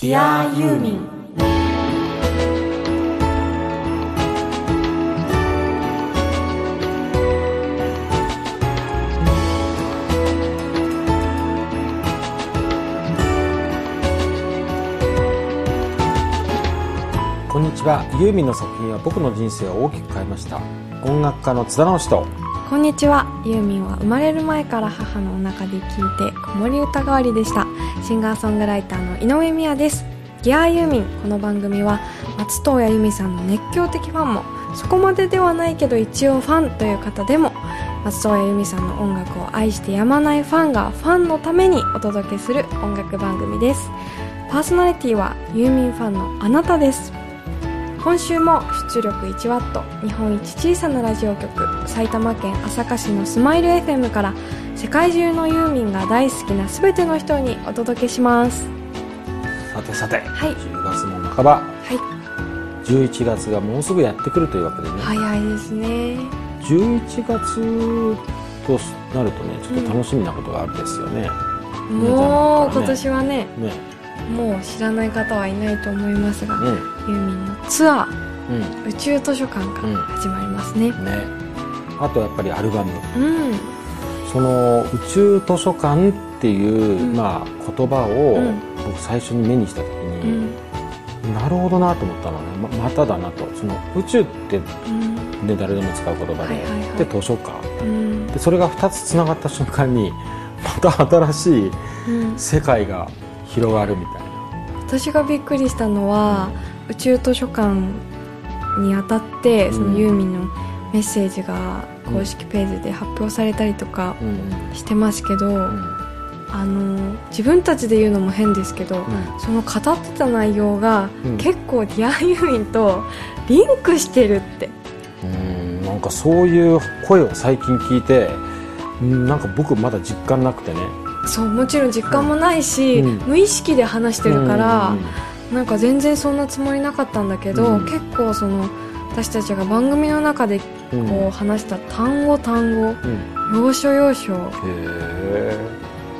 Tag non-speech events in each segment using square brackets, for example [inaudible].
Dear ユーミンこんにちは。ユーミンの作品は僕の人生を大きく変えました。音楽家の津田直人。こんにちは。ユーミンは生まれる前から母のお腹で聞いて子守歌代わりでしたシンガーソングライターの井上美也です。ギアユーミンこの番組は松任谷由実さんの熱狂的ファンもそこまでではないけど一応ファンという方でも松任谷由実さんの音楽を愛してやまないファンがファンのためにお届けする音楽番組です。パーソナリティはユーミンファンのあなたです。今週も出力 1W 日本一小さなラジオ局埼玉県朝霞市のスマイル FM から世界中のユーミンが大好きな全ての人にお届けします。さてさて、はい。10月も半ば。はい。11月がもうすぐやってくるというわけでね、早いですね。11月となるとねちょっと楽しみなことがあるですよね、もう今ね。年はね。ねもう知らない方はいないと思いますが、うユーミンのツアーん。宇宙図書館が始まりますね。うんね。あとやっぱりアルバム。うん。その宇宙図書館っていう、うん。まあ、言葉をうん。僕最初に目にした時うに、ん。なるほどなと思ったのね。ままただなと。その宇宙って、うん。ね、誰でも使う言葉で、はいはいはい。で図書館。うん。でそれが2つつながった瞬間にまた新しいうん。世界が広がるみたいな。私がびっくりしたのは宇宙図書館にあたってうん。そのユーミンのメッセージが公式ページで発表されたりとかうん。してますけど、うん。あの自分たちで言うのも変ですけど、うん。その語ってた内容が、うん。結構ディアユーミンとリンクしてるって。うん。なんかそういう声を最近聞いてうんなんか僕まだ実感なくてねそうもちろん実感もないし、うん。無意識で話してるから、うんなんか全然そんなつもりなかったんだけど、うん。結構その私たちが番組の中でうん。こう話した単語単語うん。要所要所。へえ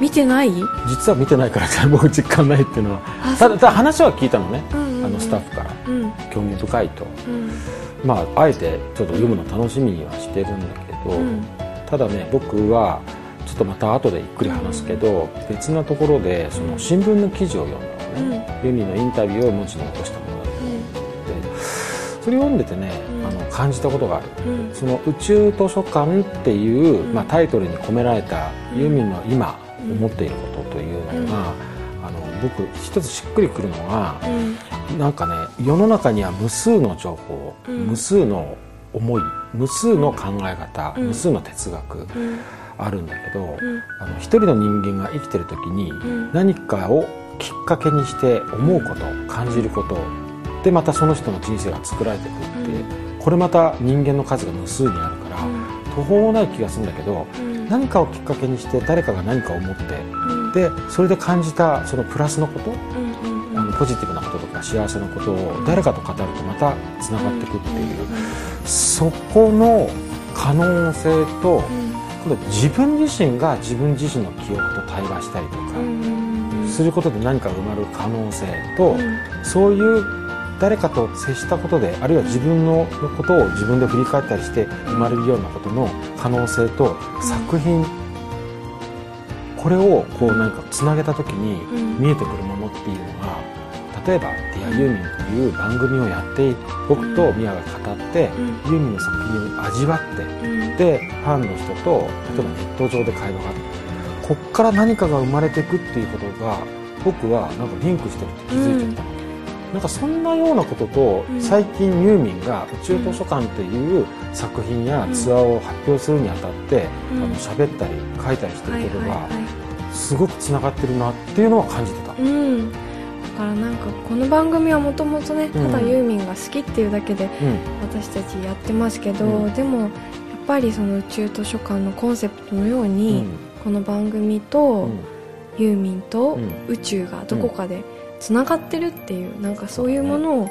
見てない？実は見てないから僕実感ないっていうのはあただただ話は聞いたのね、うんうんうん。あのスタッフから。うん。興味深いと。うん。まああえてちょっと読むの楽しみにはしてるんだけど、うん。ただね僕はちょっとまた後でゆっくり話すけど、別なところでその新聞の記事を読んだのね、ユミのインタビューを文字に起こしたものだそれを読んでてね、うん。あの感じたことがある。うん。うんその宇宙図書館っていう、うんまあ、タイトルに込められたうん。ユーミンの今うん。思っていることというのが、うん。あの僕一つしっくりくるのがうん。なんかね世の中には無数の情報、うん。無数の思い無数の考え方、うん。無数の哲学うんあるんだけど、うん。あの一人の人間が生きてる時にん。何かをきっかけにして思うこと感じることでまたその人の人生が作られていくって、うん。これまた人間の数が無数にあるから、途方もない気がするんだけどうん。何かをきっかけにして誰かが何かを思ってうん。でそれで感じたそのプラスのこと、うんうんあのポジティブなこととか幸せなことを誰かと語るとまたつながっていくっていう、そこの可能性と今度自分自身が自分自身の記憶と対話したりとかすることで何か生まれる可能性と、そういう誰かと接したことであるいは自分のことを自分で振り返ったりして生まれるようなことの可能性と作品、これをこうなんかつなげた時に見えてくるものっていうのが例えば「ディアユーミンという番組をやって僕とミヤが語って、ユーミンの作品を味わってでファンの人と例えばネット上で会話があってこっから何かが生まれていくっていうことが僕はなんかリンクしてるって気づいちゃった。の、なんかそんなようなこととうん。最近ユーミンが宇宙図書館っていう作品やツアーを発表するにあたって、あの喋ったり書いたりしてることがすごくつながってるなっていうのは感じてた。うん。だからなんかこの番組はもともとねただうんユーミンが好きっていうだけでうん。私たちやってますけど、うん。でもやっぱりその宇宙図書館のコンセプトのよううに、ん。この番組とうん。ユーミンとうん。宇宙がどこかでつながってるっていうなんかそういうものを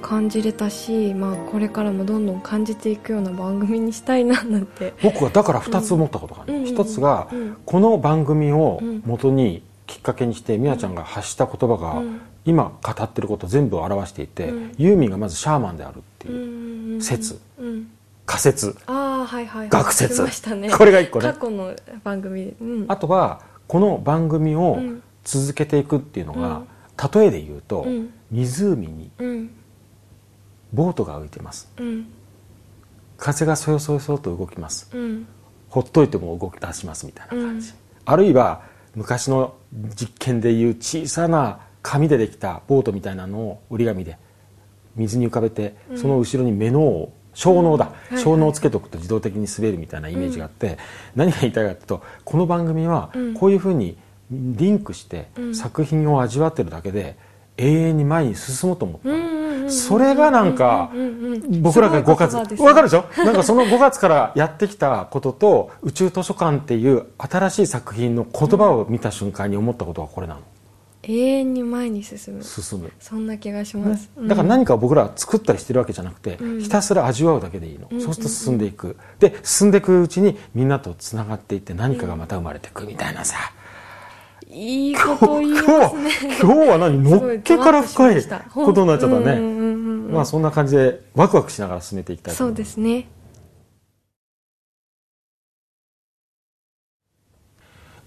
感じれたし、まあ、これからもどんどん感じていくような番組にしたいななんて、僕はだから2つ思ったことがある、うん1つがうん。この番組をうん。元にきっかけにしてみやちゃんが発した言葉がうん。今語ってること全部を表していて、うん。ユーミンがまずシャーマンであるっていうう説。うん。仮説。ああはいはいはい。学説。ね。これが一個ね。過去の番組。でうん。あとはこの番組をうん。続けていくっていうのが、うん。例えで言うと、うん。湖にうん。ボートが浮いてます。うん。風がそよそよそよと動きます。うん。ほっといても動き出しますみたいな感じ、うん。あるいは昔の実験でいう小さな紙でできたボートみたいなのを折り紙で水に浮かべて、うん。その後ろに目のを小脳だ、うん。はい小脳をつけておくと自動的に滑るみたいなイメージがあって、何が言いたいかというとこの番組はうん。こういうふうにリンクしてうん。作品を味わってるだけで永遠に前に進もうと思ったうんそれがなんか僕らが5月。わかるでしょ？なんかその5月からやってきたことと宇宙図書館っていう新しい作品の言葉を見た瞬間に思ったことがこれなの。永遠に前に進む。進む。そんな気がします、うんだから何かを僕らは作ったりしてるわけじゃなくて、うん。ひたすら味わうだけでいいの、うんそうすると進んでいく。で進んでいくうちにみんなとつながっていって何かがまた生まれていくみたいなさ、いいこと言い今ますね。日今日は何？のっけから深いことになっちゃったね、まあそんな感じでワクワクしながら進めていきたいとそうですね。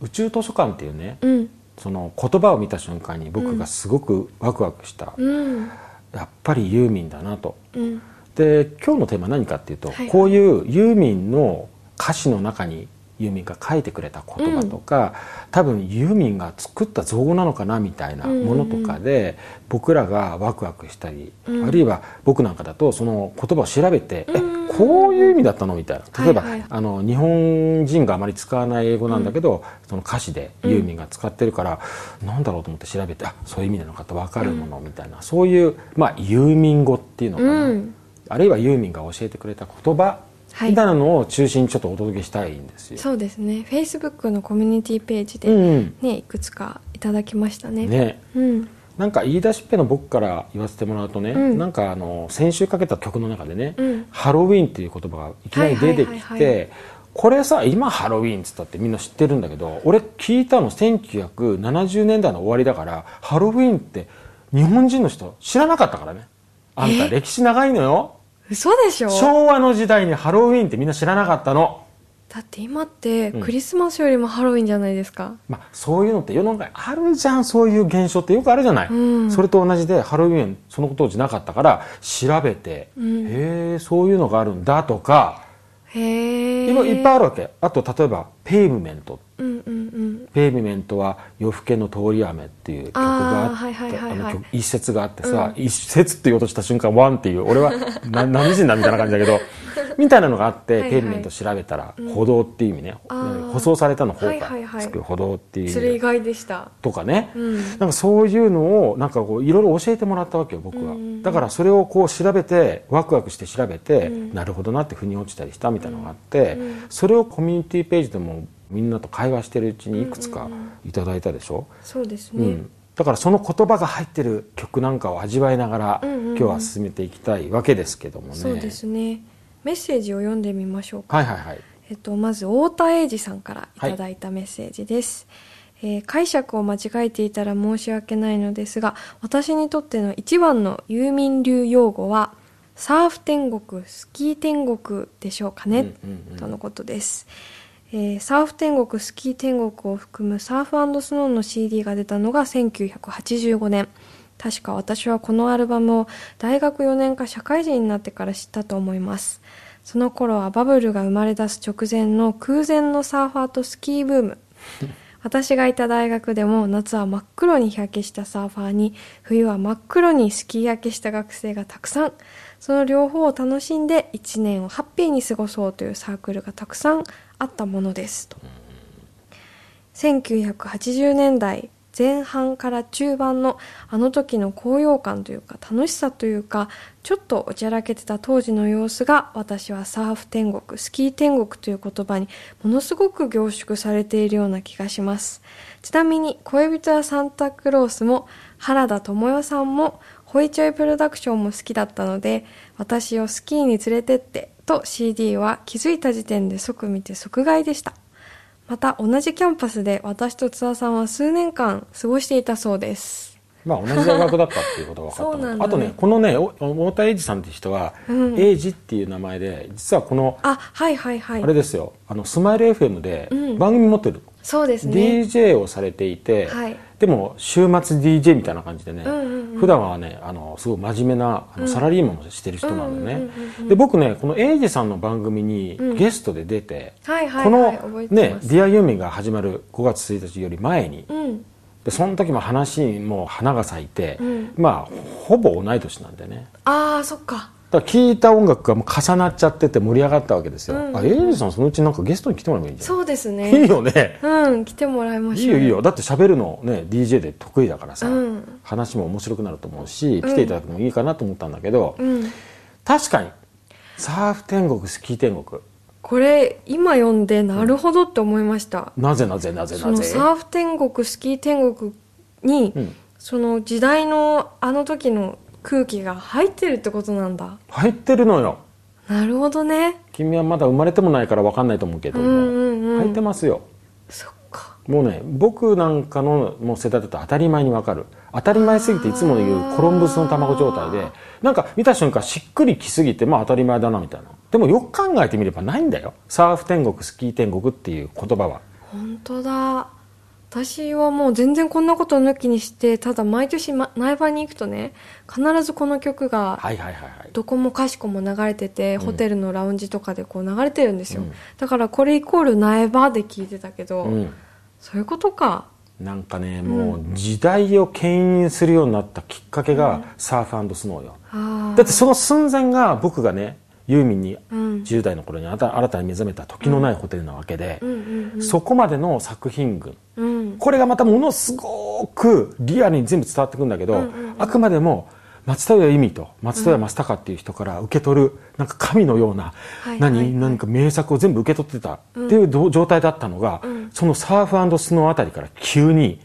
宇宙図書館っていうねうん。その言葉を見た瞬間に僕がすごくワクワクした、うん。やっぱりユーミンだなと。うん。で今日のテーマは何かっていうと、はいはい。こういうユーミンの歌詞の中にユーミンが書いてくれた言葉とか、多分ユーミンが作った造語なのかなみたいなものとかで、僕らがワクワクしたり、うん。あるいは僕なんかだとその言葉を調べて、うんえこういう意味だったのみたいな。例えば、はい。はいあの日本人があまり使わない英語なんだけど、その歌詞でユーミンが使ってるから、なんだろうと思って調べてあそういう意味なのかと分かるものみたいな、そういう、まあ、ユーミン語っていうのかな、うん。あるいはユーミンが教えてくれた言葉はい。みたいなのを中心にちょっとお届けしたいんですよ。そうですね。Facebook のコミュニティページで、うんねいくつかいただきましたね。ね。うん。なんか言い出しっぺの僕から言わせてもらうとね、うん。なんかあの先週かけた曲の中でね、うん。ハロウィーンっていう言葉がいきなり出てきてこれさ今ハロウィーンっつったってみんな知ってるんだけど俺聞いたの1970年代の終わりだからハロウィーンって日本人の人知らなかったからね。あんたえ？歴史長いのよ嘘でしょ？昭和の時代にハロウィーンってみんな知らなかったの。だって今ってうん。クリスマスよりもハロウィンじゃないですか、まあ、そういうのって世の中にあるじゃんそういう現象ってよくあるじゃない、うん。それと同じでハロウィーンその当時なかったから調べて、うん。へえそういうのがあるんだとかへえ今いっぱいあるわけ。あと例えば「ペイブメント」うんうんうん。ペイブメントは夜更けの通り雨っていう曲があってあ一節があってさ、一節って言おうとした瞬間ワンっていう俺はな何人だみたいな感じだけどみたいなのがあってペイブメント調べたら歩道っていう意味ね、舗装されたの方はいがつく歩道っていう。意味そでれ意外でした。とかね、うん。なんかそういうのをなんかこういろいろ教えてもらったわけよ僕は、うんだからそれをこう調べてワクワクして調べて、うん。なるほどなって腑に落ちたりしたみたいなのがあって、うんそれをコミュニティページでもみんなと会話してるうちにいくつかいただいたでしょ、そうですね、うん。だからその言葉が入ってる曲なんかを味わいながら、今日は進めていきたいわけですけどもね。そうですねメッセージを読んでみましょうか。はいはいはい。えっと、まず太田英二さんからいただいたメッセージです、えー解釈を間違えていたら申し訳ないのですが私にとっての一番のユーミン流用語はサーフ天国スキー天国でしょうかね、うんうんうん。とのことです、えーサーフ天国スキー天国を含むサーフスノーの CD が出たのが1985年。確か私はこのアルバムを大学4年か社会人になってから知ったと思いますその頃はバブルが生まれ出す直前の空前のサーファーとスキーブーム。[laughs] 私がいた大学でも夏は真っ黒に日焼けしたサーファーに冬は真っ黒にスキー焼けした学生がたくさん。その両方を楽しんで1年をハッピーに過ごそうというサークルがたくさんあったものですと。1980年代前半から中盤のあの時の高揚感というか楽しさというかちょっとおちゃらけてた当時の様子が私はサーフ天国スキー天国という言葉にものすごく凝縮されているような気がします。ちなみに恋人やサンタクロースも原田知世さんもホイチョイプロダクションも好きだったので私をスキーに連れてってと CD は気づいた時点で即見て即買いでした。また同じキャンパスで私と津田さんは数年間過ごしていたそうです。まあ同じ大学だったっていうことが分かった [laughs] ね。あとねこのねお太田英二さんって人は、うん。英二っていう名前で実はこのあはいはいはい。あれですよ。あのスマイル FM でうん。番組持ってる、そうですね。DJ をされていて、はいでも週末 DJ みたいな感じでね、うんうんうん。普段はねあのすごい真面目なあのサラリーマンをしてる人なんでね、うんうんうんうん。で僕ねこの英二さんの番組にうん。ゲストで出て、はいはいこのはい覚えてね「ます。ディアユーミンが始まる5月1日より前にうん。でその時も話にもう花が咲いて、うん。まあほぼ同い年なんでね。ああそっかだから聴いた音楽がもう重なっちゃってて盛り上がったわけですよ、うん。あ英二さんそのうちなんかゲストに来てもらえばいいんじゃそうですないいよね。うん来てもらいましょう。いいよいいよ。だって喋るのね DJ で得意だからさ、うん。話も面白くなると思うし来ていただくのもいいかなと思ったんだけど、うん。確かにサーフ天国スキー天国。これ今読んでなるほどって思いました、なぜなぜなぜそのなぜサーフ天国スキー天国に、うん。その時代のあの時の空気が入ってるってことなんだ。入ってるのよ。なるほどね。君はまだ生まれてもないから分かんないと思うけども、うんうんうん入ってますよ。そっか。もうね僕なんかのもう世代だと当たり前に分かる。当たり前すぎていつも言うコロンブスの卵状態でなんか見た瞬間しっくりきすぎてまあ当たり前だなみたいな。でもよく考えてみればないんだよ。サーフ天国スキー天国っていう言葉は。本当だ私はもう全然こんなこと抜きにしてただ毎年、ま、苗場に行くとね必ずこの曲がはいはいはいはい。どこもかしこも流れてて、ホテルのラウンジとかでこう流れてるんですよ、うん。だからこれイコール苗場で聞いてたけど、うん。そういうことか。なんかねもう時代を牽引するようになったきっかけがサーフスノーよ、あだってその寸前が僕がねユーミンにうん。10代の頃に新た新たに目覚めた時のないホテルなわけでそこまでの作品群。うん。これがまたものすごくリアルに全部伝わってくるんだけど、あくまでも松任谷由実と松任谷正隆っていう人から受け取る、なんか神のような、はい何、何か名作を全部受け取ってたっていうど状態だったのが、うん。そのサーフスノーあたりから急に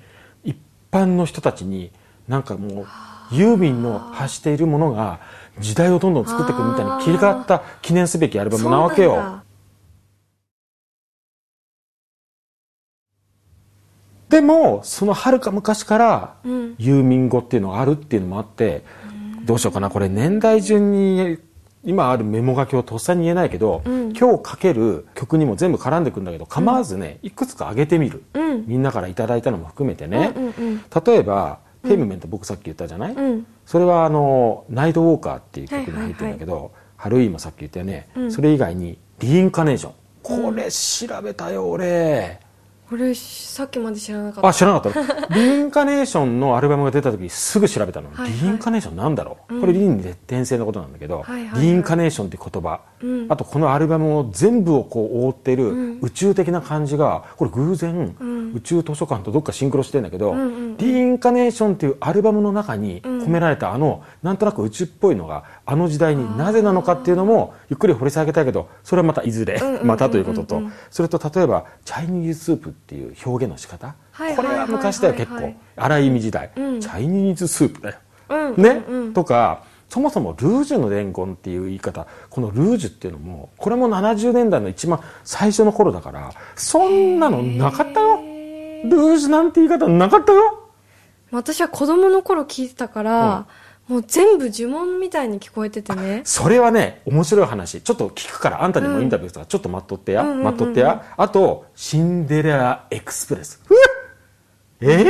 一般の人たちになんかもうユーミンの発しているものが時代をどんどん作っていくみたいに切り替わった記念すべきアルバムなわけよ。でもそのはるか昔からうん。ユーミン語っていうのがあるっていうのもあって、どうしようかなこれ年代順に今あるメモ書きをとっさに言えないけど、うん。今日かける曲にも全部絡んでくるんだけど構わずね、いくつか上げてみる、うん。みんなからいただいたのも含めてね、うんうんうん。例えば「ペイメメント」僕さっき言ったじゃない、うん。それはあの「ナイトウォーカー」っていう曲に入ってるんだけど、ハロウィーンもさっき言ったよね、うん。それ以外に「リインカネーション」これ調べたよ俺。これさっきまで知らなかった。あ知らなかった。の [laughs] リインカネーションのアルバムが出た時にすぐ調べたの、はいはい。リインカネーションなんだろう、うん。これリインで転生のことなんだけど、はいはいはい。リインカネーションって言葉、うん。あとこのアルバムを全部をこう覆っているうん。宇宙的な感じがこれ偶然、うん。宇宙図書館とどっかシンクロしてるんだけど、うんうんうん。リインカネーションっていうアルバムの中に込められたあの、なんとなく宇宙っぽいのがあの時代になぜなのかっていうのもゆっくり掘り下げたいけどそれはまたいずれ、うんうんうんうんまたということと。それと例えばチャイニーズスープっていう表現の仕方、はいこれは昔だよは結構。荒い意味時代、うん。チャイニーズスープだよ、うん。ね、うんうんとかそもそもルージュの伝言っていう言い方。このルージュっていうのもこれも70年代の一番最初の頃だからそんなのなかったよ。ルージュなんて言い方なかったよ。私は子供の頃聞いてたから、もう全部呪文みたいに聞こえててね。それはね面白い話。ちょっと聞くからあんたにもインタビューとかちょっと待っとってや、待っとってや。あとシンデレラエクスプレス。え？ー、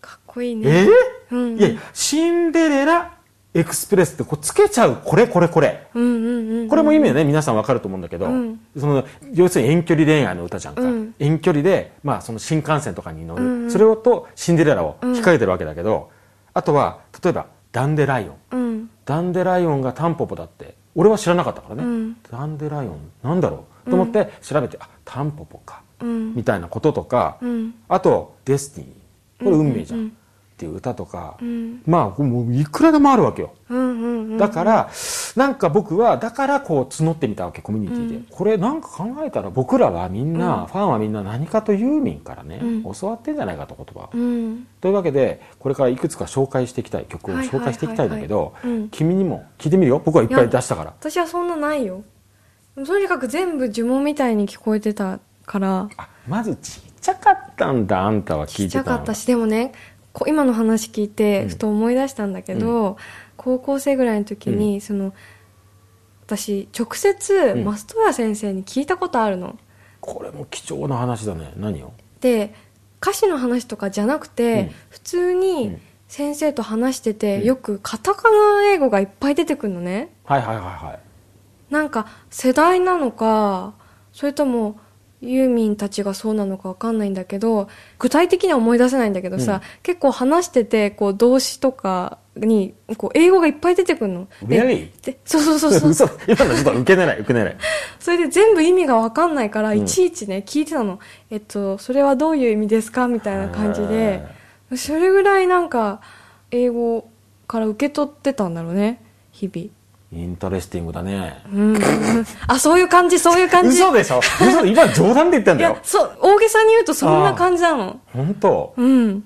かっこいいえね。ーうんうん。いやシンデレラエクスプレスってこうつけちゃう。これこれこれ。これも意味はね皆さんわかると思うんだけど、うん。その要するに遠距離恋愛の歌じゃんか、うん。遠距離で、まあ、その新幹線とかに乗る、うんうん。それをとシンデレラを引っ掛けてるわけだけど、あとは例えば dandelion。うん。 dandelion がタンポポだって。俺は知らなかったからね、うん。 dandelion。なんだろう？と思って調べて、あタンポポか。うん。みたいなこととか、うん。あと「デスティニー」これ運命じゃん、うんうんうんっていう歌とか、うん。まあもういくらでもあるわけよ。だから、なんか僕はだからこう募ってみたわけコミュニティで、うん。これなんか考えたら僕らはみんな、うん。ファンはみんな何かとユーミンからね、うん。教わってんじゃないかと言葉。というわけでこれからいくつか紹介していきたい曲を紹介していきたいんだけど君にも聞いてみるよ。僕はいっぱい出したから。私はそんなないよ。とにかく全部呪文みたいに聞こえてたから。あまずちっちゃかったんだあんたは聞ちっちゃかったしでもねこ今の話聞いてうん。ふと思い出したんだけど、高校生ぐらいの時に、その私直接ん。増戸谷先生に聞いたことあるの。これも貴重な話だね。何を？で歌詞の話とかじゃなくて、うん。普通うにん。先生と話してて、うん。よくカタカナ英語がいっぱい出てくるのね。はいはいはいはい。なんか世代なのかそれともユーミンたちがそうなのかわかんないんだけど具体的には思い出せないんだけどさ、うん。結構話しててこう動詞とかにこう英語がいっぱい出てくるの。でそうそうそうそう。嘘。今のちょっと受け狙い受け狙い。それで全部意味がわかんないから、ん。いちいちね聞いてたの。えっとそれはどういう意味ですかみたいな感じで。それぐらいなんか英語から受け取ってたんだろうね日々 interesting だね。うん。あそういう感じそういう感じ。嘘でしょ？嘘今冗談で言ってんいだよ。やそう大げさに言うとそんな感じなの。本当？うん。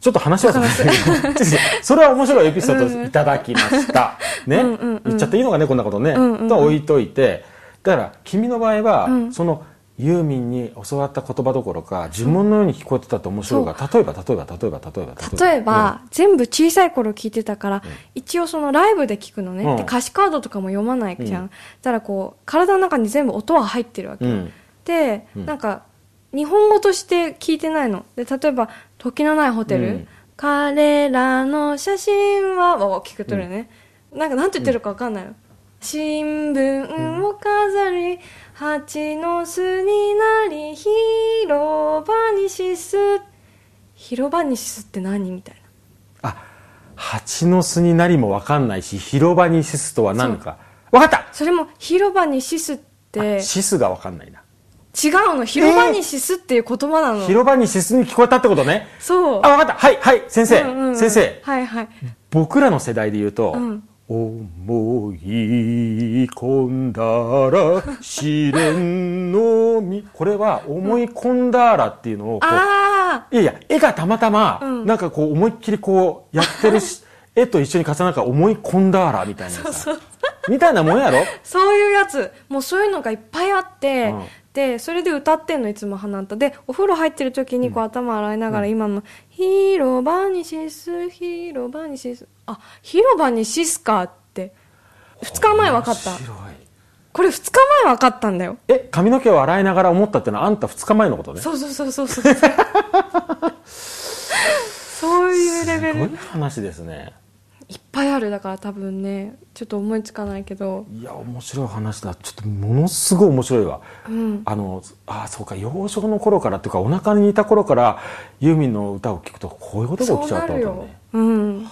ちょっと話はそれ [laughs] それは面白いエピソードいただきました。ね、言っちゃっていいのかね、こんなことね。と置いといて、だから君の場合は、うん。そのユーミンに教わった言葉どころか、呪文のように聞こえてたって面白いが、例えば、例えば、例えば、例えば、例えば、全部小さい頃聞いてたから、一応そのライブで聞くのね、うん。で歌詞カードとかも読まないじゃん、うん。だからこう体の中に全部音は入ってるわけ、うん、うん。で、うん。なんか日本語として聞いてないの。で例えば「時のないホテル」うん。彼らの写真は」は聞くとるよね、なんかなんて言ってるか分かんないの、新聞を飾り、蜂の巣になり広場にしす広場にしすって何みたいな。あ、蜂の巣になりもわかんないし、広場にシスとは何か。わかった！それも広場にしすって。シスがわかんないな。違うの。広場にしすっていう言葉なの、広場にシスに聞こえたってことね。そう。あ、わかった。はい、はい、先生、うんうんうん。先生。はいはい。僕らの世代で言うと、うん思い込んだら試練のみ。[laughs] これは思い込んだらっていうのをこう、あいやいや絵がたまたま、うん。なんかこう思いっきりこうやってるし絵と一緒に重なるから思い込んだらみたいなさ [laughs] みたいなもんやろ？あ [laughs] そういうやつ。もうそういうのがいっぱいあって、うん。でそれで歌ってんのいつも花歌でお風呂入ってる時にこう頭洗いながら今の「広場にしす広場にしす」あ広場にしすかって。2日前分かった。面白い。これ2日前分かったんだよ。え髪の毛を洗いながら思ったってのはあんた2日前のことね。そうそうそうそうそう。[laughs] そういうレベル。すごい話ですね。いっぱいあるだから多分ね。ちょっと思いつかないけど。いや面白い話だ。ちょっとものすごい面白いわ。うん。あのあそうか。幼少の頃からっていうかお腹にいた頃からユーミンの歌を聴くとこういうことが起きちゃったんだね。うん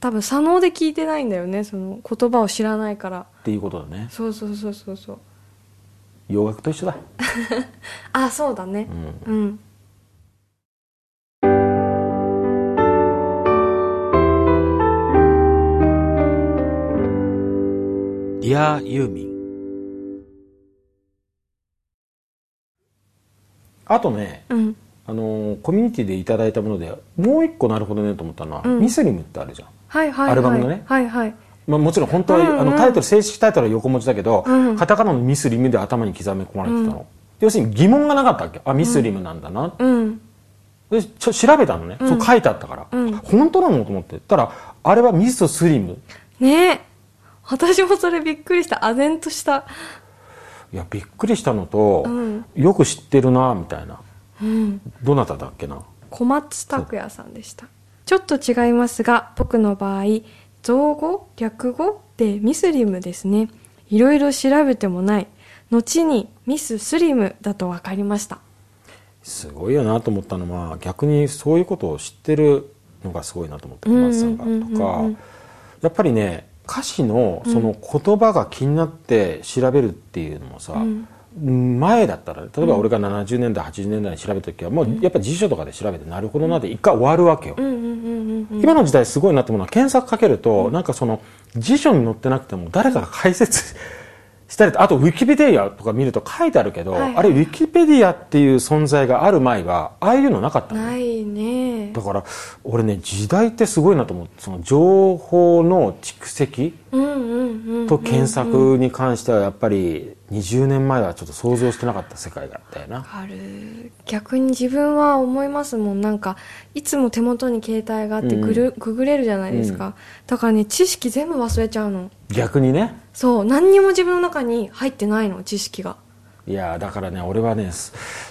多分左脳で聞いてないんだよねその言葉を知らないから。っていうことだね。そうそうそうそうそう。洋楽と一緒だ。[laughs] あそうだね。うん。うん。ディアユーミンあとねうん。あのコミュニティでいただいたものでもう一個なるほどねと思ったのは、うん。ミスリムってあるじゃん、はいはいはい。アルバムのね。はいはい。まあ、もちろん本当は、うんうん。あのタイトル正式タイトルは横文字だけど、うん。カタカナのミスリムで頭に刻み込まれてたの、要するに疑問がなかったわけ。あミスリムなんだな、うん。でちょ調べたのね、そう書いてあったから、うん。本当なのと思って。たらあれはミスとスリム。ねえ。私もそれびっくりした。唖然とした。いやびっくりしたのと、うん。よく知ってるなみたいな。うん。どなただっけな。小松拓也さんでしたちょっと違いますが僕の場合造語略語でミスリムですね。いろいろ調べてもない。後にミススリムだと分かりました。すごいよなと思ったのは逆にそういうことを知ってるのがすごいなと思って松さんが。とかやっぱりね歌詞のその言葉が気になって調べるっていうのもさ、うん前だったら例えば俺が70年代80年代に調べた時はもうやっぱ辞書とかで調べてなるほどなって一回終わるわけよ、うんうんうんうんうん。今の時代すごいなって思うのは検索かけると、なんかその辞書に載ってなくても誰かが解説 [laughs] したりとあとウィキペディアとか見ると書いてあるけど、はいはい。あれウィキペディアっていう存在がある前はああいうのなかったの。ねないね。だから俺ね時代ってすごいなと思う。その情報の蓄積うんうんうんうんと検索に関してはやっぱり20年前はちょっと想像してなかった世界があったよな。ある。逆に自分は思いますもん。なんかいつも手元に携帯があってぐる、ググれるじゃないですか、だからね知識全部忘れちゃうの。逆にね。そう。何にも自分の中に入ってないの知識がいやだからね俺はね、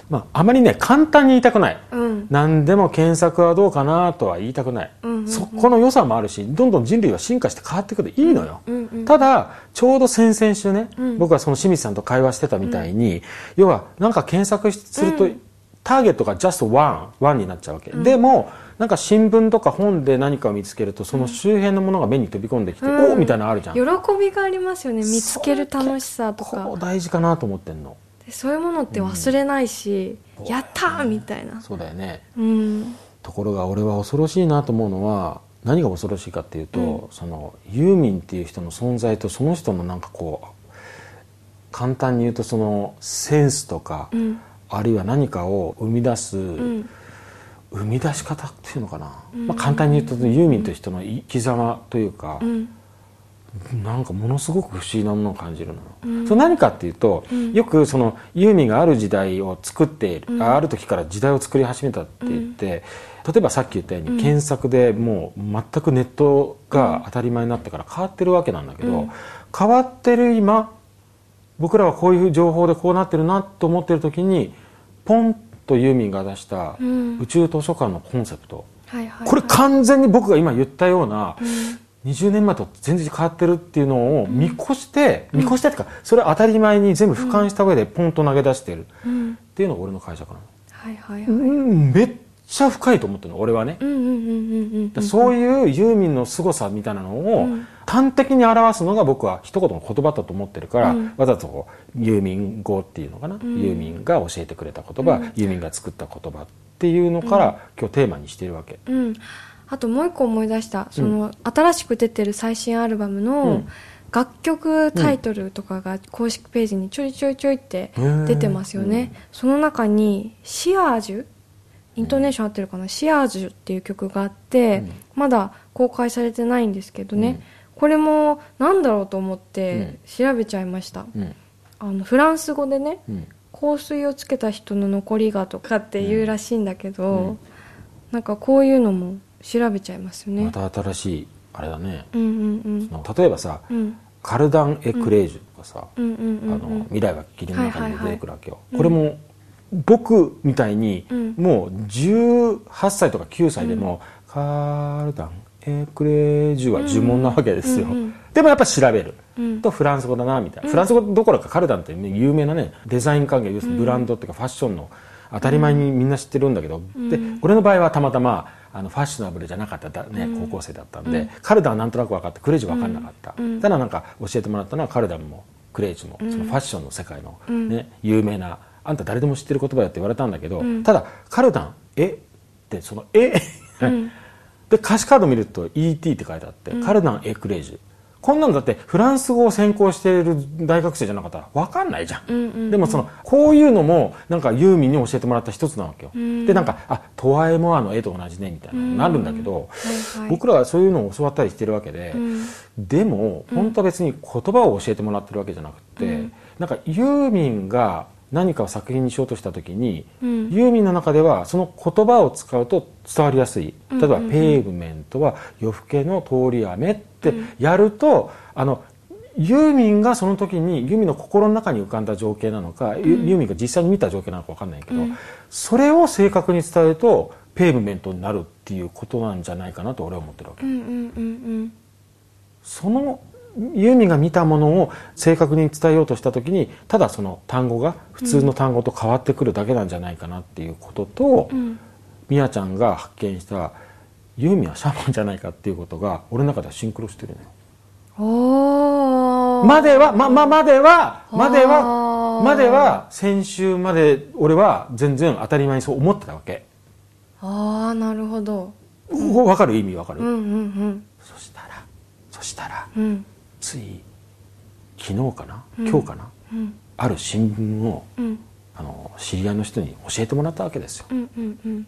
まあ、あまりね簡単に言いたくない、うん。何でも検索はどうかなとは言いたくない、うんうんうん。そこの良さもあるしどんどん人類は進化して変わってくるいいのよ、うんうんただちょうど先々週ね、うん。僕はその清水さんと会話してたみたいに、要はなんか検索すると、うん。ターゲットが just one one になっちゃうわけ、でもなんか新聞とか本で何かを見つけるとその周辺のものが目に飛び込んできて、うん。おみたいなのあるじゃん。喜びがありますよね。見つける楽しさとこかう大事かなと思ってんのでそういうものって忘れないし、やったーみたいな。そうだよね。うん。ところが俺は恐ろしいなと思うのは何が恐ろしいかっていうと、うん。そのユーミンっていう人の存在とその人のなんかこう簡単に言うとそのセンスとか、うん。あるいは何かを生み出す、うん。生み出し方っていうのかな、うん。まあ、簡単に言うとユーミンという人の生き様というか、うんなんかものすごく不思議なものを感じるの。よ、うん。それ何かっていうと、うん。よくそのユーミンがある時代を作っている、うん。あある時から時代を作り始めたって言って、例えばさっき言ったように、うん。検索でもう全くネットが当たり前になってから変わってるわけなんだけど、うん。変わってる今僕らはこういう情報でこうなってるなと思ってる時にポンとユーミンが出したうん。宇宙図書館のコンセプト、はいはいはい。これ完全に僕が今言ったような、うん20年前と全然変わってるっていうのを見越して、見越してっていうかそれ当たり前に全部俯瞰した上でポンと投げ出してる。っうん。ていうのが俺の解釈な。の、はいはいはい、うん、めっちゃ深いと思ってるの俺はね、そういうユーミンの凄さみたいなのをうん。端的に表すのが僕は一言の言葉だと思ってるから、うん。わざとユーミン語っていうのかな、ん。ユーミンが教えてくれた言葉、うん。ユーミンが作った言葉っていうのから、今日テーマにしてるわけ、うん、あともう一個思い出したその、新しく出てる最新アルバムうのん。楽曲タイトルとかが公式ページにちょいちょいちょいって出てますよね、その中に「シアージュ」イントネーション合ってるかな「シアージュ」っていう曲があって、うん。まだ公開されてないんですけどね、これもなんだろうと思って調べちゃいました、うん。あのフランス語でねうん。香水をつけた人の残りがとかって言うらしいんだけど、うん。なんかこういうのも調べちゃいますよね、また新しいあれだね。うんうん例えばさ、うん。うんカルダン・エクレージュとかさ、うんうんうんあの未来は霧の中に出てくるわけよ、いはいこれも僕みたいに、うん。もう18歳とか9歳でも、カルダン・エクレージュは呪文なわけですよ、うんうん。でもやっぱ調べる、うん。とフランス語だなみたいな、フランス語どころかカルダンって、ね、有名なねデザイン関係要するにブランドっていうかファッションの当たり前にみんな知ってるんだけど、で俺の場合はたまたまあのファッショナブルじゃなかっただ、ね高校生だったんで、カルダンはなんとなく分かってクレイジュ分かんなかった、うん。ただなんか教えてもらったのはカルダンもクレイジュもそのファッションの世界の、ね有名なあんた誰でも知ってる言葉だって言われたんだけど、ん。ただカルダン「え？ってその「え？ん。[laughs] で歌詞カード見ると「ET」って書いてあって、カルダン・エクレージュこんなのだってフランス語を専攻している大学生じゃなかったら分かんないじゃん、うんうんうん。でもそのこういうのもなんかユーミンに教えてもらった一つなわけよ、ん。でなんか「あトワエモアの絵と同じね」みたいななるんだけど、はいはい。僕らはそういうのを教わったりしてるわけで、うん。でも本当は別に言葉を教えてもらってるわけじゃなくて、うん。なんかユーミンが何かを作品にしようとした時に、うん。ユーミンの中ではその言葉を使うと伝わりやすい。例えば「うんうん。うんペーブメントは夜更けの通り雨」ってやると、あのユーミンがその時にユーミンの心の中に浮かんだ情景なのか、ユユーミンが実際に見た情景なのか分かんないけど、うん。それを正確に伝えるとペーブメントになるっていうことなんじゃないかなと俺は思ってるわけ。うんうんうんそのユーミンが見たものを正確に伝えようとした時にただその単語が普通の単語と変わってくるだけなんじゃないかなっていうことと、うん。うちゃんが発見したユーミンはシャーマンじゃないかっていうことが俺の中ではシンクロしてるのよ。おー。まではまままではまであはーまでは先週まで俺は全然当たり前にそう思ってたわけ。ああなるほど。わかる？意味わかる、うんうんそしたらそしたらうんうん。つい昨日かな、うん。今日かな？うん。ある新聞をうん。あの知り合いの人に教えてもらったわけですよ。うんうんうん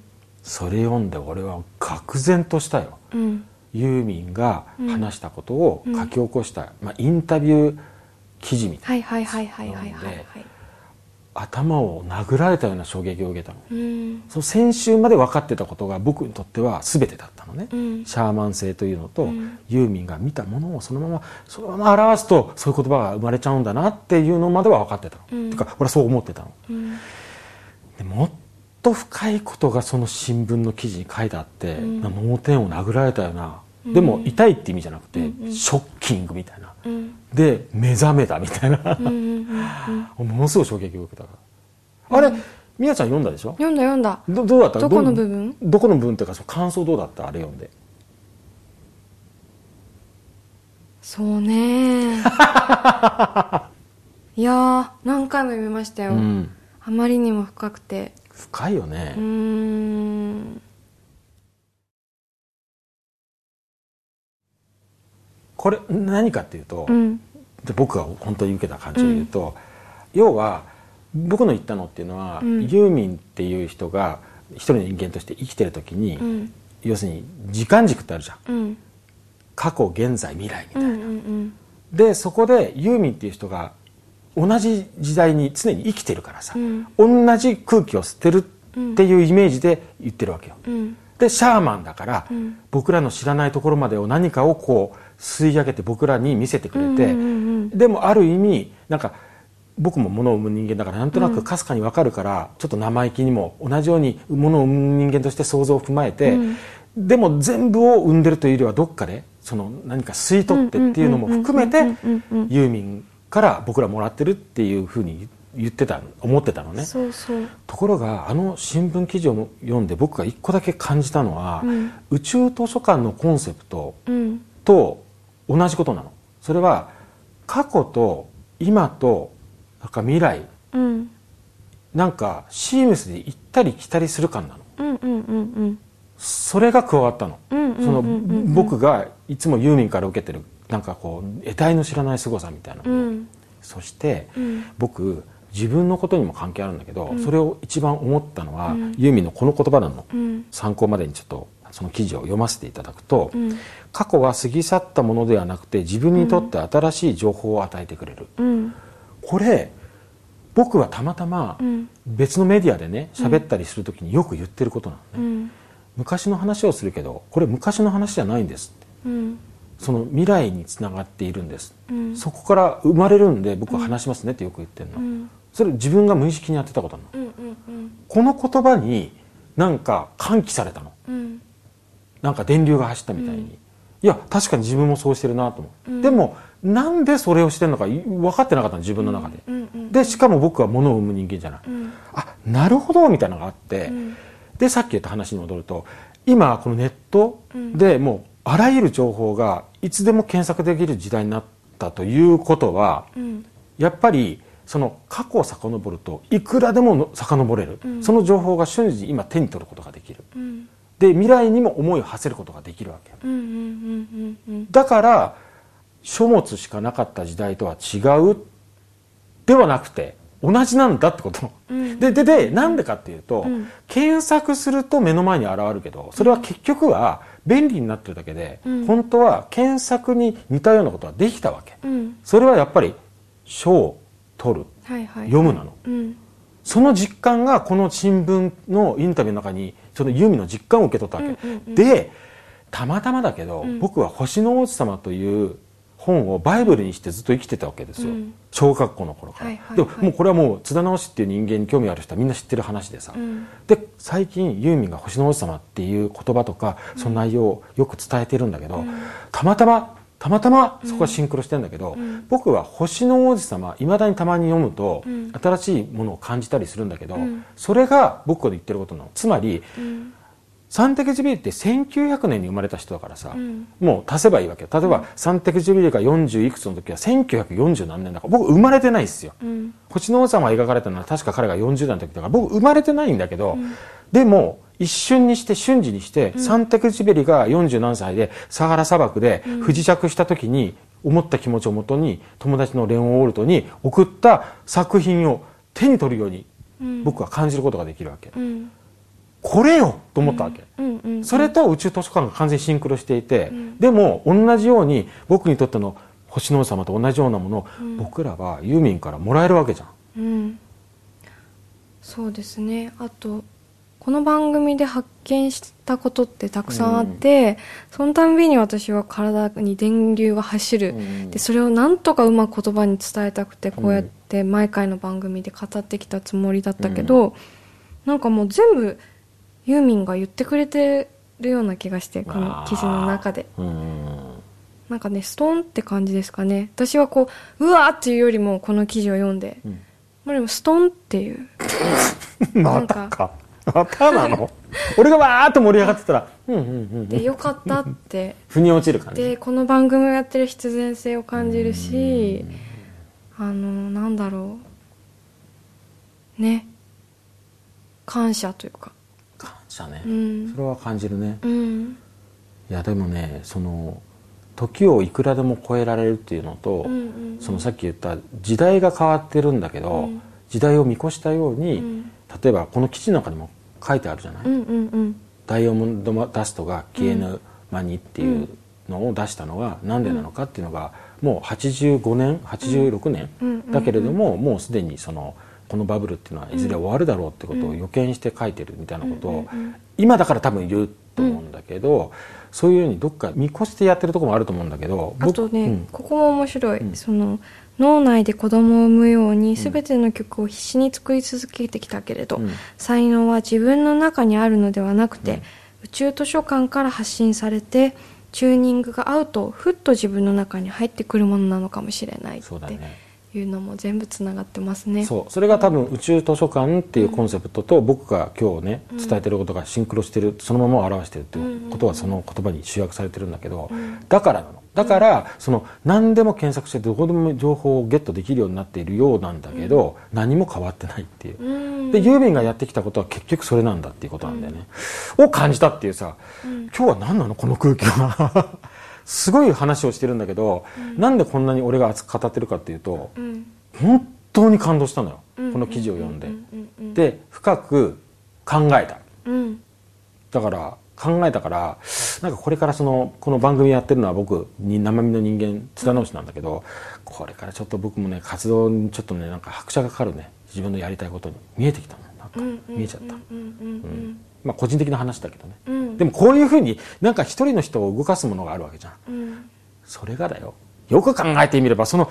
それ読んで俺は愕然としたよ。うん。ユーミンが話したことをうん書き起こした、まあ、インタビュー記事みたいはいはいはいはいはいはいはい。な頭を殴られたような衝撃を受けたの。うん。その先週まで分かってたことが僕にとっては全てだったのね、うん。シャーマン性というのと、うん。ユーミンが見たものをそのままそのまま表すとそういう言葉が生まれちゃうんだなっていうのまでは分かってたの、うん。てか俺はそう思ってたの。うん。でもっと深いことがその新聞の記事に書いてあって、うん。脳天を殴られたようなうん。でも痛いって意味じゃなくて、うんうん。ショッキングみたいな。うん。で目覚めたみたいな、[laughs] ものすごい衝撃を受けたから、あれみやちゃん読んだでしょ？読んだ読んだ。どどうだった？どこの部分？どこの部分っていうかその感想どうだった？あれ読んで。そうね。[laughs] いやー何回も読みましたよ、うん。あまりにも深くて深いよね、うーんこれ何かっていうと、うん。で僕が本当に受けた感じを言うと、要は僕の言ったのっていうのは、うん。ユーミンっていう人が一人の人間として生きてる時に、うん。要するに時間軸ってあるじゃん。うん。過去現在未来みたいな、うんうん。でそこでユーミンっていう人が同じ時代に常に生きてるからさ、うん。同じ空気を吸ってるっていうイメージで言ってるわけよ、うん。でシャーマンだから、うん。僕らの知らないところまでを何かをこう吸い上げて僕らに見せてくれて、うんうんうんでもある意味なんか僕も物を生む人間だからなんとなくかすかに分かるから、ちょっと生意気にも同じように物を生む人間として想像を踏まえて、でも全部を生んでるというよりはどっかでその何か吸い取ってっていうのも含めてユーミンから僕らもらってるっていうふうに言ってた思ってたのね。そうそう。ところがあの新聞記事を読んで僕が一個だけ感じたのは、うん。宇宙図書館のコンセプトうん。と同じことなの。それは過去と今となんか未来。うん。なんかシームスで行ったり来たりする感なの。うんうんうんうん。それが加わったの、その僕がいつもユーミンから受けてるなんかこう得体の知らない凄さみたいな。もの、うん。そして、うん。僕自分のことにも関係あるんだけど、うん。それを一番思ったのは、うん。ユーミンのこの言葉なの、うん。参考までにちょっとその記事を読ませていただくと、うん。過去は過ぎ去ったものではなくて自分にとって新しい情報を与えてくれる、うん。これ僕はたまたまうん。別のメディアでね喋ったりする時によく言ってることなのね、うん。昔の話をするけどこれ昔の話じゃないんですって。うんその未来につながっているんです、うん。そこから生まれるんで僕は話しますねってよく言ってるの、うん。それ自分が無意識にやってたことなの。うんうんこの言葉になんか喚起されたの。うん。なんか電流が走ったみたいに、うん。いや確かに自分もそうしてるなと思う、うん。でもなんでそれをしてるのかい分かってなかったの自分の中で、うんうんでしかも僕は物を生む人間じゃない、うん。あなるほどみたいなのがあって、うん。でさっき言った話に戻ると今このネットでもうあらゆる情報がいつでも検索できる時代になったということはうん。やっぱりその過去を遡るといくらでもの遡れる、うん。その情報が瞬時に今手に取ることができる。うん。で未来にも思いを馳せることができるわけ。だから書物しかなかった時代とは違うではなくて同じなんだってこと、うん。でででなんでかっていうと、うん。検索すると目の前に現るけどそれは結局は便利になってるだけで、うん。本当は検索に似たようなことはできたわけ。うん。それはやっぱり書を取るはいはい。読むなの。うん。その実感がこの新聞のインタビューの中にそのユーミンの実感を受け取ったわけ、でたまたまだけど、うん。僕は「星の王子様」という本をバイブルにしてずっと生きてたわけですよ、うん。小学校の頃から、はいはいはい。でももうこれはもう津田直しっていう人間に興味ある人はみんな知ってる話でさ、うん。で最近ユーミンが「星の王子様」っていう言葉とかその内容をよく伝えてるんだけど、うん。たまたまたまたまそこはシンクロしてるんだけど、うん。僕は「星の王子様」いまだにたまに読むと、うん。新しいものを感じたりするんだけど、うん。それが僕が言ってることなの。つまりうんサンテクジュビリって1900年に生まれた人だからさ、うん。もう足せばいいわけよ。例えば、サンテクジュビリが40いくつの時は1940何年だから僕生まれてないですよ。うん。星の王様が描かれたのは確か彼が40代の時だから僕生まれてないんだけど、ん。でも一瞬にして瞬時にして、サンテクジュベリが40何歳でサハラ砂漠で不時着した時に思った気持ちをもとに友達のレオン・オールトに送った作品を手に取るようにうん。僕は感じることができるわけ、うんこれよと思ったわけ、うん。うんそれと宇宙図書館が完全にシンクロしていて、ん。でも同じように僕にとっての星の王様と同じようなものを、僕らはユーミンからもらえるわけじゃん。うん。そうですね。あとこの番組で発見したことってたくさんあって、そのたんびに私は体に電流が走る、うん。でそれをなんとかうまく言葉に伝えたくてこうやって毎回の番組で語ってきたつもりだったけど、なんかもう全部ユーミンが言ってくれてるような気がしてこの記事の中で。うんなんかねストンって感じですかね。私はこううわーっていうよりもこの記事を読んで、うん。まあでもストンっていう。[laughs] またか。またなの？[laughs] 俺がわーっと盛り上がってたら。うんうんうんでよかったって。[laughs] 腑に落ちる感じ。でこの番組をやってる必然性を感じるしあのなんだろう。ね。感謝というか感謝ね、うん。それは感じるね。うん。いやでもねその時をいくらでも超えられるっていうのと、うんうんそのさっき言った時代が変わってるんだけど、うん。時代を見越したように、うん。例えばこの記事の中にも書いてあるじゃない、うんうんうん。ダイヤモンドダストが消えぬ間にっていうのを出したのが何でなのかっていうのがもう85年86年うん。だけれどももうすでにそのこのバブルっていうのはいずれ終わるだろうってことを予見して書いてるみたいなことを今だから多分言うと思うんだけどそういうようにどっか見越してやってるところもあると思うんだけどあとね、うん。ここも面白い、うん。その脳内で子供を産むように全ての曲を必死に作り続けてきたけれど、うん。才能は自分の中にあるのではなくて、宇宙図書館から発信されてチューニングが合うとふっと自分の中に入ってくるものなのかもしれないって。そうだねいうのも全部つながってますね。そう。それが多分宇宙図書館っていうコンセプトと僕が今日ね伝えてることがシンクロしてるそのまま表してるっていうことはその言葉に集約されてるんだけどだからなの。だからその何でも検索してどこでも情報をゲットできるようになっているようなんだけど何も変わってないっていう。うん。でユーミンがやってきたことは結局それなんだっていうことなんだよね、を感じたっていうさ、今日は何なのこの空気はすごい話をしてるんだけど、なんでこんなに俺が熱く語ってるかっていうとうん。本当に感動したのよ、うん。この記事を読んで、うんうんで深く考えた。うん。だから考えたからなんかこれからそのこの番組やってるのは僕に生身の人間津田直しなんだけどこれからちょっと僕もね活動にちょっとねなんか拍車がかかるね。自分のやりたいことに。見えてきたの。なんかうんうん見えちゃった、うんうんまあ個人的な話だけどね、うん。でもこういうふうになんか一人の人を動かすものがあるわけじゃん。うん。それがだよ。よく考えてみればその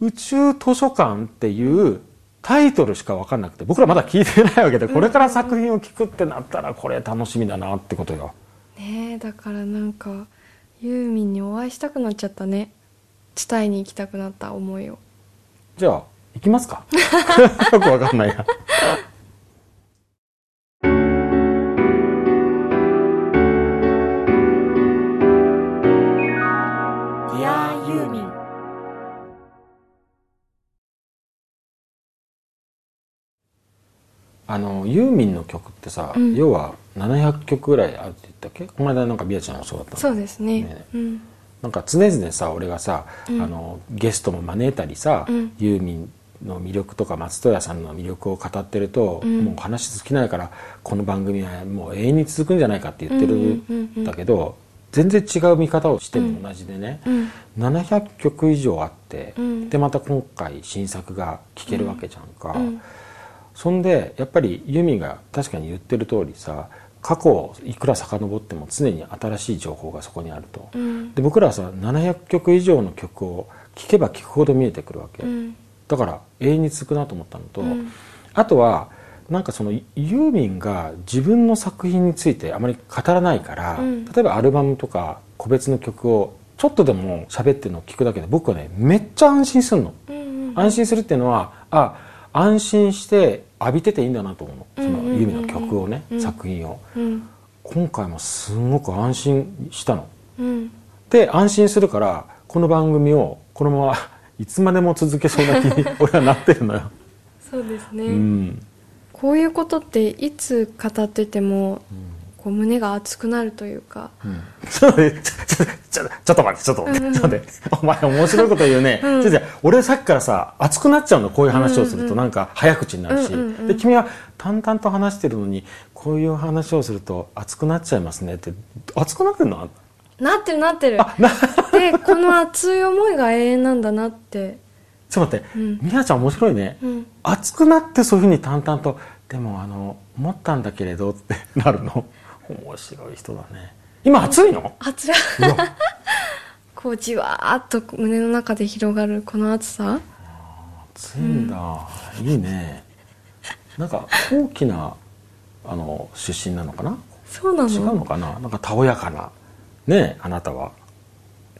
宇宙図書館っていうタイトルしか分かんなくて僕らまだ聞いてないわけでこれから作品を聞くってなったらこれ楽しみだなってことよ。ねえだからなんかユーミンにお会いしたくなっちゃったね。伝えに行きたくなった思いを。じゃあ行きますか。[laughs] よく分かんないやあのユーミンの曲ってさ、うん。要は700曲ぐらいあるって言ったっけ？この間なんかビアちゃんもそうだったの。そうですね。ね。うん。なんか常々さ俺がさ、うん。あのゲストも招いたりさ、うん。ユーミンの魅力とか松任谷さんの魅力を語ってると、うん。もう話尽きないからこの番組はもう永遠に続くんじゃないかって言ってるうんだけど、全然違う見方をしても同じでね、うん。700曲以上あって、うん。でまた今回新作が聴けるわけじゃんか。うんそんでやっぱりユーミンが確かに言ってる通りさ過去をいくら遡っても常に新しい情報がそこにあると、うん。で僕らはさ700曲以上の曲を聴けば聴くほど見えてくるわけ、うん。だから永遠に続くなと思ったのと、うん。あとはなんかそのユーミンが自分の作品についてあまり語らないから、うん。例えばアルバムとか個別の曲をちょっとでも喋ってるのを聞くだけで僕はねめっちゃ安心するの。うん。安心するっていうのはあ安心して浴びてていいんだなと思うの。そのユーミンの曲をね、うん。作品を。うん。今回もすごく安心したの。うん。で安心するからこの番組をこのまま [laughs] いつまでも続けそうな気に俺はなってるのよ、[laughs] そうですね、うん。こういうことっていつ語っててもこう胸が熱くなるというか。うん。[laughs] ちょっと待ってちょっと待ってちょっと待って。ちょっと待って。お前面白いこと言うね、うん。俺さっきからさ熱くなっちゃうのこういう話をするうんうんとなんか早口になるし、うんうんうんで君は淡々と話してるのにこういう話をすると熱くなっちゃいますね。って熱くなってんの？なってるなってる。でこの熱い思いが永遠なんだなって。ちょっと待って、うん。ちゃん面白いね、うん。熱くなってそういうふうに淡々とでもあの思ったんだけれどってなるの？面白い人だね。今熱いの？熱い。こうじわーっと胸の中で広がるこの熱さ。熱いんだ、いいね。なんか大きなあの出身なのかな？そうな違うののかな？なんかたおやかな。ねあなたは。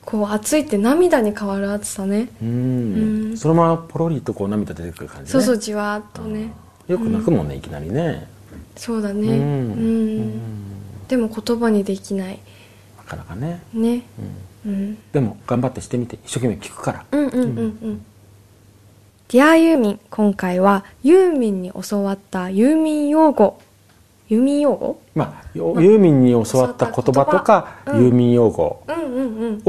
こう熱いって涙に変わる熱さね。うん。うん。そのままポロリとこう涙出てくる感じね。そうそうじわーっとね。よく泣くもんね、いきなりね。そうだね。ううん。んでも言葉にできない。なかなかね、ね。うん、うん。でも頑張ってしてみて一生懸命聞くから。うんうんうんうん。ディアユーミン今回はユーミンに教わったユーミン用語ユーミン用語？まあ、よユーミンに教わった言葉とか、うん。ユーミン用語を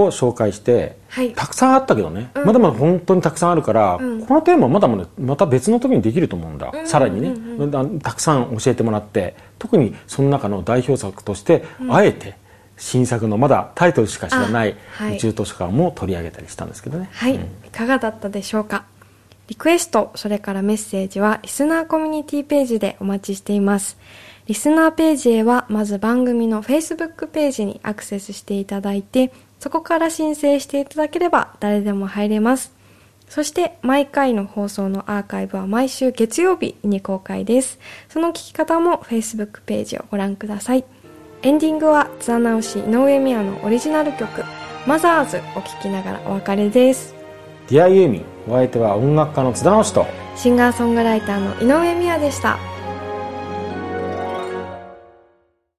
紹介して、はい。たくさんあったけどね、うん。まだまだ本当にたくさんあるから、うん。このテーマまだまだまた別の時にできると思うんだ、うんさらにね、たくさん教えてもらって特にその中の代表作として、あえて新作のまだタイトルしか知らない。宇宙図書館も取り上げたりしたんですけどね。はい、うん。いかがだったでしょうか？リクエスト、それからメッセージはリスナーコミュニティページでお待ちしています。リスナーページへはまず番組の Facebook ページにアクセスしていただいて、そこから申請していただければ誰でも入れます。そして毎回の放送のアーカイブは毎週月曜日に公開です。その聞き方も Facebook ページをご覧ください。エンディングは津田直し井上美也のオリジナル曲マザーズを聴きながらお別れです。ディアユーミンお相手は音楽家の津田直人シンガーソングライターの井上美也でした。